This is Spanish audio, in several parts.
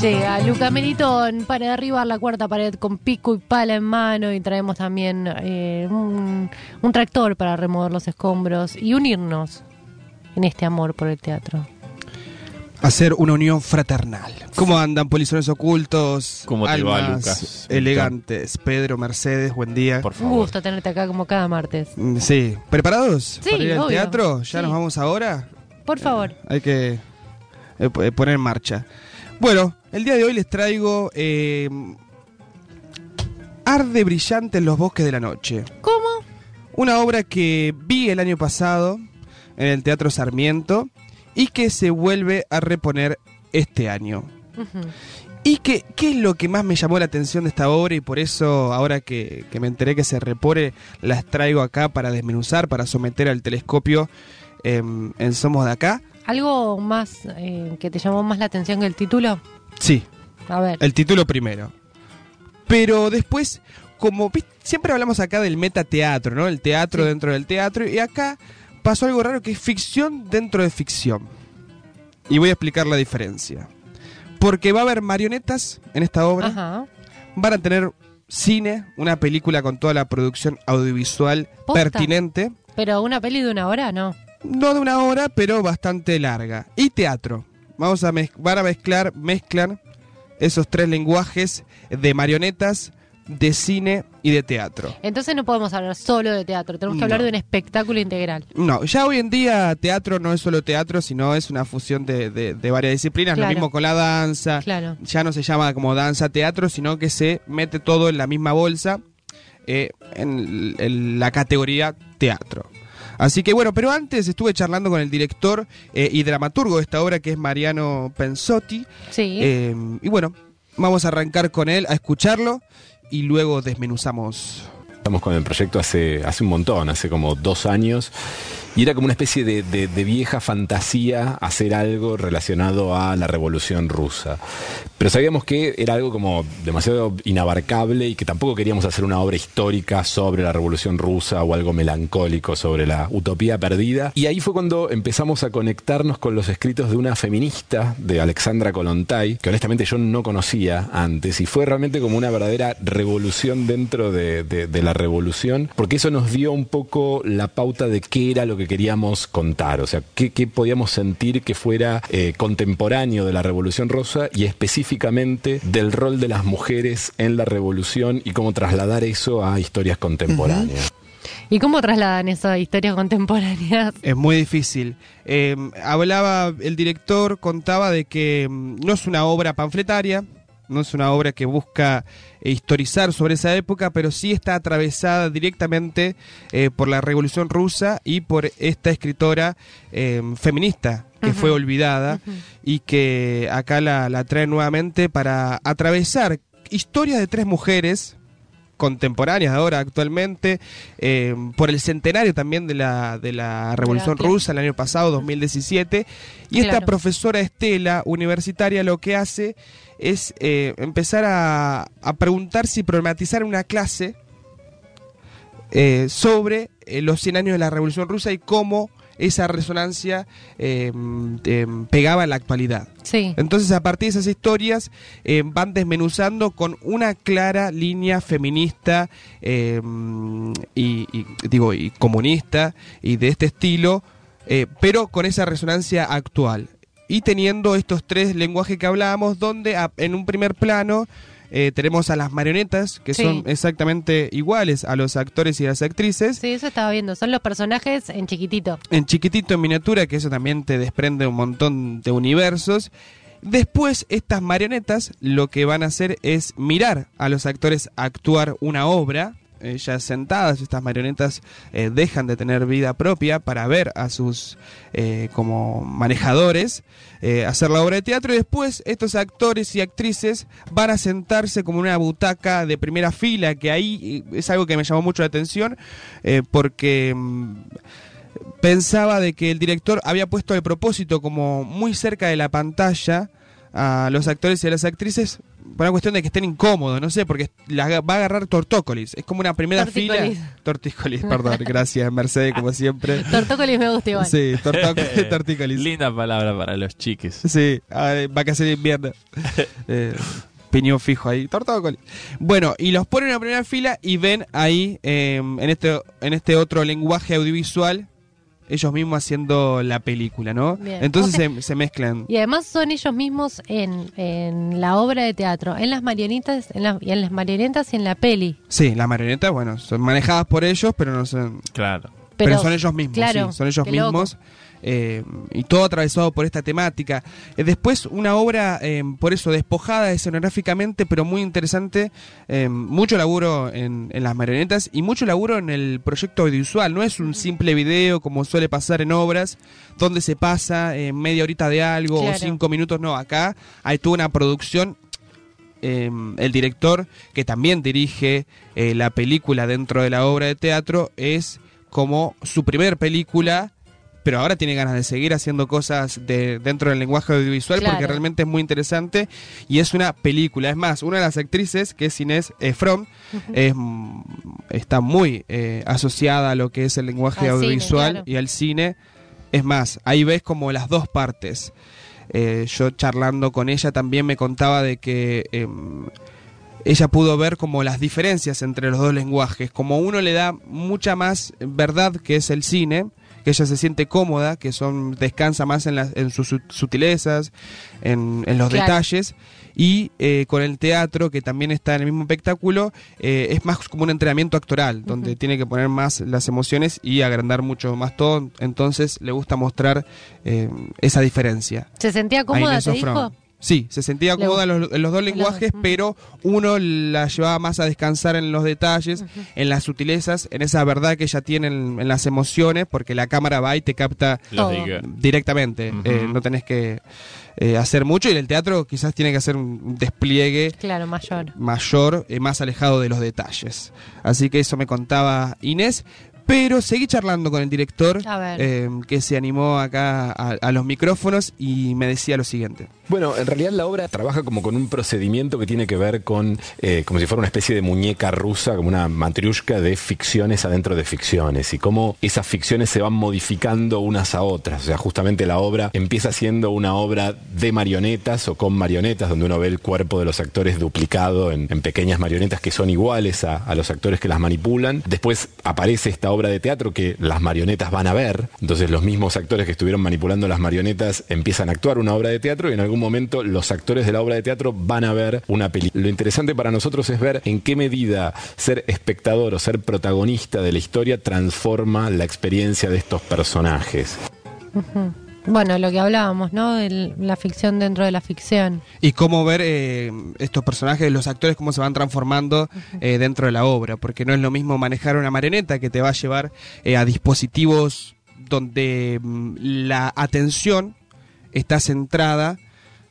Llega Luca Meritón para derribar la cuarta pared con pico y pala en mano y traemos también eh, un, un tractor para remover los escombros y unirnos en este amor por el teatro. Hacer una unión fraternal. ¿Cómo andan, polizones ocultos? ¿Cómo te va, Lucas? Elegantes. Pedro, Mercedes, buen día. Por Un favor. gusto tenerte acá como cada martes. Mm, Sí. ¿Preparados Sí, para ir al teatro? ¿Ya Sí. nos vamos ahora? Por favor. Hay que eh, eh, poner en marcha. Bueno, el día de hoy les traigo eh, Arde brillante en los bosques de la noche. ¿Cómo? Una obra que vi el año pasado en el Teatro Sarmiento y que se vuelve a reponer este año. ¿Y qué, qué es lo que más me llamó la atención de esta obra? Y por eso, ahora que, que me enteré que se repone, las traigo acá para desmenuzar, para someter al telescopio em, en Somos de Acá. ¿Algo más eh, que te llamó más la atención que el título? Sí, A ver. el título primero. Pero después, como siempre hablamos acá del metateatro, ¿no? El teatro Sí. dentro del teatro. Y acá pasó algo raro que es ficción dentro de ficción. Y voy a explicar la diferencia. Porque va a haber marionetas en esta obra. Ajá. van a tener cine, una película con toda la producción audiovisual ¿Posta? pertinente. Pero una peli de una hora, no. No de una hora, pero bastante larga. Y teatro. Vamos a van a mezclar, mezclan esos tres lenguajes de marionetas, de cine y de teatro. Entonces no podemos hablar solo de teatro, tenemos que No. hablar de un espectáculo integral. No, ya hoy en día teatro no es solo teatro, sino es una fusión de, de- de varias disciplinas. Claro. Lo mismo con la danza. Claro. ya no se llama como danza teatro, sino que se mete todo en la misma bolsa eh, en, en la categoría teatro. Así que bueno, pero antes estuve charlando con el director eh, y dramaturgo de esta obra que es Mariano Pensotti. Sí. Eh, y bueno, vamos a arrancar con él a escucharlo y luego desmenuzamos. Estamos con el proyecto hace, hace un montón, hace como dos años. Y era como una especie de, vieja fantasía hacer algo relacionado a la revolución rusa. Pero sabíamos que era algo como demasiado inabarcable y que tampoco queríamos hacer una obra histórica sobre la revolución rusa o algo melancólico sobre la utopía perdida. Y ahí fue cuando empezamos a conectarnos con los escritos de una feminista, de Alexandra Kolontai, que honestamente yo no conocía antes. Y fue realmente como una verdadera revolución dentro de, de- de la revolución, porque eso nos dio un poco la pauta de qué era lo que queríamos contar, o sea, qué, qué podíamos sentir que fuera eh, contemporáneo de la revolución rusa y específicamente del rol de las mujeres en la revolución y cómo trasladar eso a historias contemporáneas. ¿Y cómo trasladan eso a historias contemporáneas? Es muy difícil. Eh, hablaba, el director contaba de que mm, no es una obra panfletaria, no es una obra que busca eh, historizar sobre esa época, pero sí está atravesada directamente eh, por la Revolución Rusa y por esta escritora eh, feminista que fue olvidada y que acá la, la trae nuevamente para atravesar historias de tres mujeres contemporáneas de ahora actualmente, eh, por el centenario también de la, de la Revolución claro. Rusa el año pasado, 2017. Y esta profesora Estela, universitaria, lo que hace es eh, empezar a, a preguntar si problematizar una clase eh, sobre los 100 años de la Revolución Rusa y cómo esa resonancia eh, eh, pegaba en la actualidad. Sí. Entonces, a partir de esas historias, eh, van desmenuzando con una clara línea feminista eh, y, y, digo, y comunista y de este estilo, pero con esa resonancia actual. Y teniendo estos tres lenguajes que hablábamos, donde a- en un primer plano eh, tenemos a las marionetas, que Sí. son exactamente iguales a los actores y las actrices, Sí, eso estaba viendo. Son los personajes en chiquitito. en chiquitito en miniatura, que eso también te desprende un montón de universos. Después, estas marionetas lo que van a hacer es mirar a los actores actuar una obra. Eh, ya sentadas, estas marionetas eh, dejan de tener vida propia para ver a sus eh, como manejadores hacer la obra de teatro y después estos actores y actrices van a sentarse como en una butaca de primera fila que ahí es algo que me llamó mucho la atención porque mm, pensaba de que el director había puesto el propósito como muy cerca de la pantalla a los actores y a las actrices por una cuestión de que estén incómodos, no sé, porque la va a agarrar tortócolis. Es como una primera Tortícolis. fila. Tortícolis, perdón, gracias, Mercedes, como siempre. Tortócolis me gusta igual. Sí, tortócolis, tortícolis. Linda palabra para los chiques. Sí, ah, vacaciones de invierno. Eh, piñón fijo ahí, tortócolis. Bueno, y los ponen en la primera fila y ven ahí, eh, en, este, en este otro lenguaje audiovisual, ellos mismos haciendo la película, ¿no? Bien. Entonces se, se mezclan. Y además son ellos mismos en, en la obra de teatro, en las marionetas, en, la- y en las marionetas y en la peli. Sí, las marionetas, bueno, son manejadas por ellos, pero no son... Claro. Pero, Pero, son ellos mismos, claro, sí, son ellos loco. Eh, y todo atravesado por esta temática. Eh, después, una obra, eh, por eso, despojada escenográficamente, pero muy interesante. eh, mucho laburo en, en las marionetas y mucho laburo en el proyecto audiovisual. No es un simple video como suele pasar en obras, donde se pasa media horita de algo o cinco minutos. No, acá hay toda una producción eh, el director que también dirige eh, la película dentro de la obra de teatro es como su primer película pero ahora tiene ganas de seguir haciendo cosas de, dentro del lenguaje audiovisual porque realmente es muy interesante y es una película. Es más, una de las actrices, que es Inés From, es, mm, está muy eh, asociada a lo que es el lenguaje Al cine, audiovisual claro. y al cine. Es más, ahí ves como las dos partes. Eh, yo charlando con ella también me contaba de que em, ella pudo ver como las diferencias entre los dos lenguajes, como uno le da mucha más verdad que es el cine, que ella se siente cómoda, que son descansa más en, las- en sus sut- sutilezas, en, en los Claro. detalles, y eh, con el teatro, que también está en el mismo espectáculo, eh, es más como un entrenamiento actoral, donde tiene que poner más las emociones y agrandar mucho más todo, entonces le gusta mostrar eh, esa diferencia. ¿Se sentía cómoda, te dijo? Sí, se sentía cómoda en los, en los dos lenguajes, dos, pero uno la llevaba más a descansar en los detalles, en las sutilezas, en esa verdad que ella tiene en, en las emociones, porque la cámara va y te capta Todo. Directamente, eh, no tenés que eh, hacer mucho y en el teatro quizás tiene que hacer un despliegue Claro, mayor. mayor, eh, más alejado de los detalles. Así que eso me contaba Inés. Pero seguí charlando con el director, A ver. eh, que se animó acá a, a los micrófonos y me decía lo siguiente. Bueno, en realidad la obra trabaja como con un procedimiento que tiene que ver con, eh, como si fuera una especie de muñeca rusa, como una matriushka de ficciones adentro de ficciones, y cómo esas ficciones se van modificando unas a otras. O sea, justamente la obra empieza siendo una obra de marionetas o con marionetas, donde uno ve el cuerpo de los actores duplicado en, en pequeñas marionetas que son iguales a, a los actores que las manipulan. Después aparece esta obra de teatro que las marionetas van a ver, entonces los mismos actores que estuvieron manipulando las marionetas empiezan a actuar una obra de teatro y en algún momento los actores de la obra de teatro van a ver una película. Lo interesante para nosotros es ver en qué medida ser espectador o ser protagonista de la historia transforma la experiencia de estos personajes. Bueno, lo que hablábamos, ¿no? De la ficción dentro de la ficción. Y cómo ver eh, estos personajes, los actores, cómo se van transformando eh, dentro de la obra. Porque no es lo mismo manejar una marioneta que te va a llevar eh, a dispositivos donde mm, la atención está centrada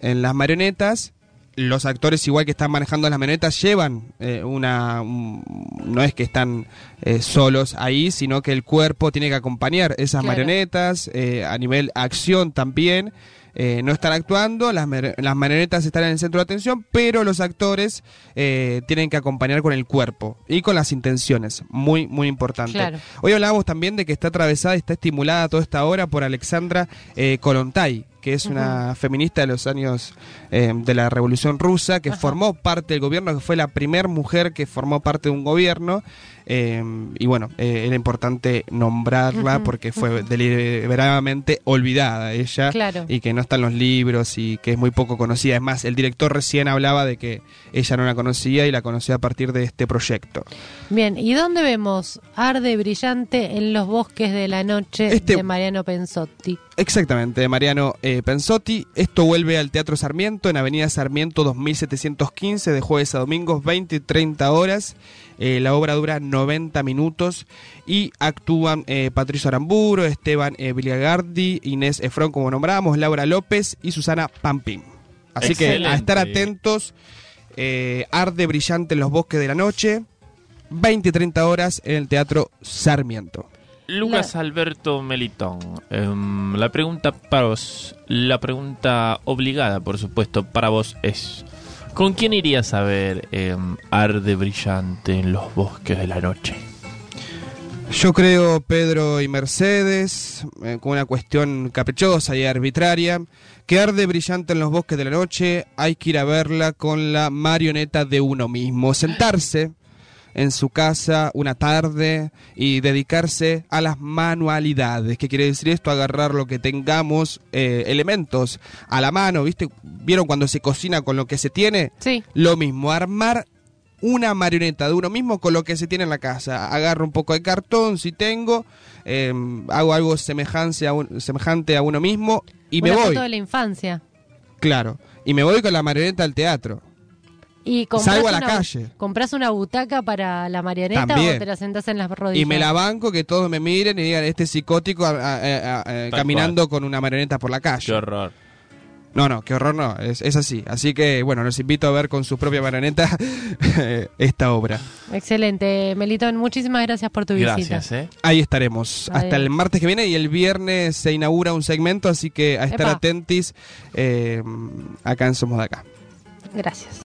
en las marionetas. Los actores, igual que están manejando las marionetas, llevan eh, una. un- no es que están eh, solos ahí, sino que el cuerpo tiene que acompañar esas Claro. marionetas, eh, a nivel acción también. Eh, no están actuando, las, las marionetas están en el centro de atención, pero los actores eh, tienen que acompañar con el cuerpo y con las intenciones. Muy, muy importante. Claro. Hoy hablábamos también de que está atravesada y está estimulada toda esta obra por Alexandra eh, Kollontai, que es una feminista de los años eh, de la Revolución Rusa, que Ajá. formó parte del gobierno, que fue la primer mujer que formó parte de un gobierno. Eh, y bueno, eh, era importante nombrarla porque fue deliberadamente olvidada ella Claro. y que no está en los libros y que es muy poco conocida. Es más, el director recién hablaba de que ella no la conocía y la conocía a partir de este proyecto. Bien, ¿y dónde vemos Arde Brillante en los bosques de la noche Este- de Mariano Pensotti? Exactamente, Mariano eh, Pensotti. Esto vuelve al Teatro Sarmiento en Avenida Sarmiento 2715 de jueves a domingos 20 y 30 horas. Eh, la obra dura 90 minutos y actúan eh, Patricio Aramburo, Esteban eh, Biliagardi, Inés Efrón, como nombramos, Laura López y Susana Pampín. Así que a estar atentos, Arde Brillante en los Bosques de la Noche, 20 y 30 horas en el Teatro Sarmiento. Lucas Alberto Melitón, em, la pregunta para vos, la pregunta obligada, por supuesto, para vos es: ¿Con quién irías a ver em, Arde Brillante en los bosques de la noche? Yo creo Pedro y Mercedes, eh, con una cuestión caprichosa y arbitraria, que arde brillante en los bosques de la noche, hay que ir a verla con la marioneta de uno mismo, sentarse en su casa una tarde y dedicarse a las manualidades. ¿Qué quiere decir esto? Agarrar lo que tengamos, eh, elementos a la mano, ¿viste? ¿Vieron cuando se cocina con lo que se tiene? Sí. Lo mismo, armar una marioneta de uno mismo con lo que se tiene en la casa. Agarro un poco de cartón si tengo, eh, hago algo semejante a, un- semejante a uno mismo y me voy. foto de la infancia. Claro. Y me voy con la marioneta al teatro. Y compras Salgo a la una, calle. ¿Compras una butaca para la marioneta También. o te la sentás en las rodillas? Y me la banco que todos me miren y digan, este psicótico a- a- a- a- Tal caminando con una marioneta por la Qué calle. horror. No, no, qué horror no, es, es así. Así que, bueno, los invito a ver con su propia marioneta esta obra. Excelente. Melitón, muchísimas gracias por tu visita. Gracias, ¿eh? Ahí estaremos Adiós. hasta el martes que viene y el viernes se inaugura un segmento, así que a estar Epa. atentis eh, acá en Somos de Acá. Gracias.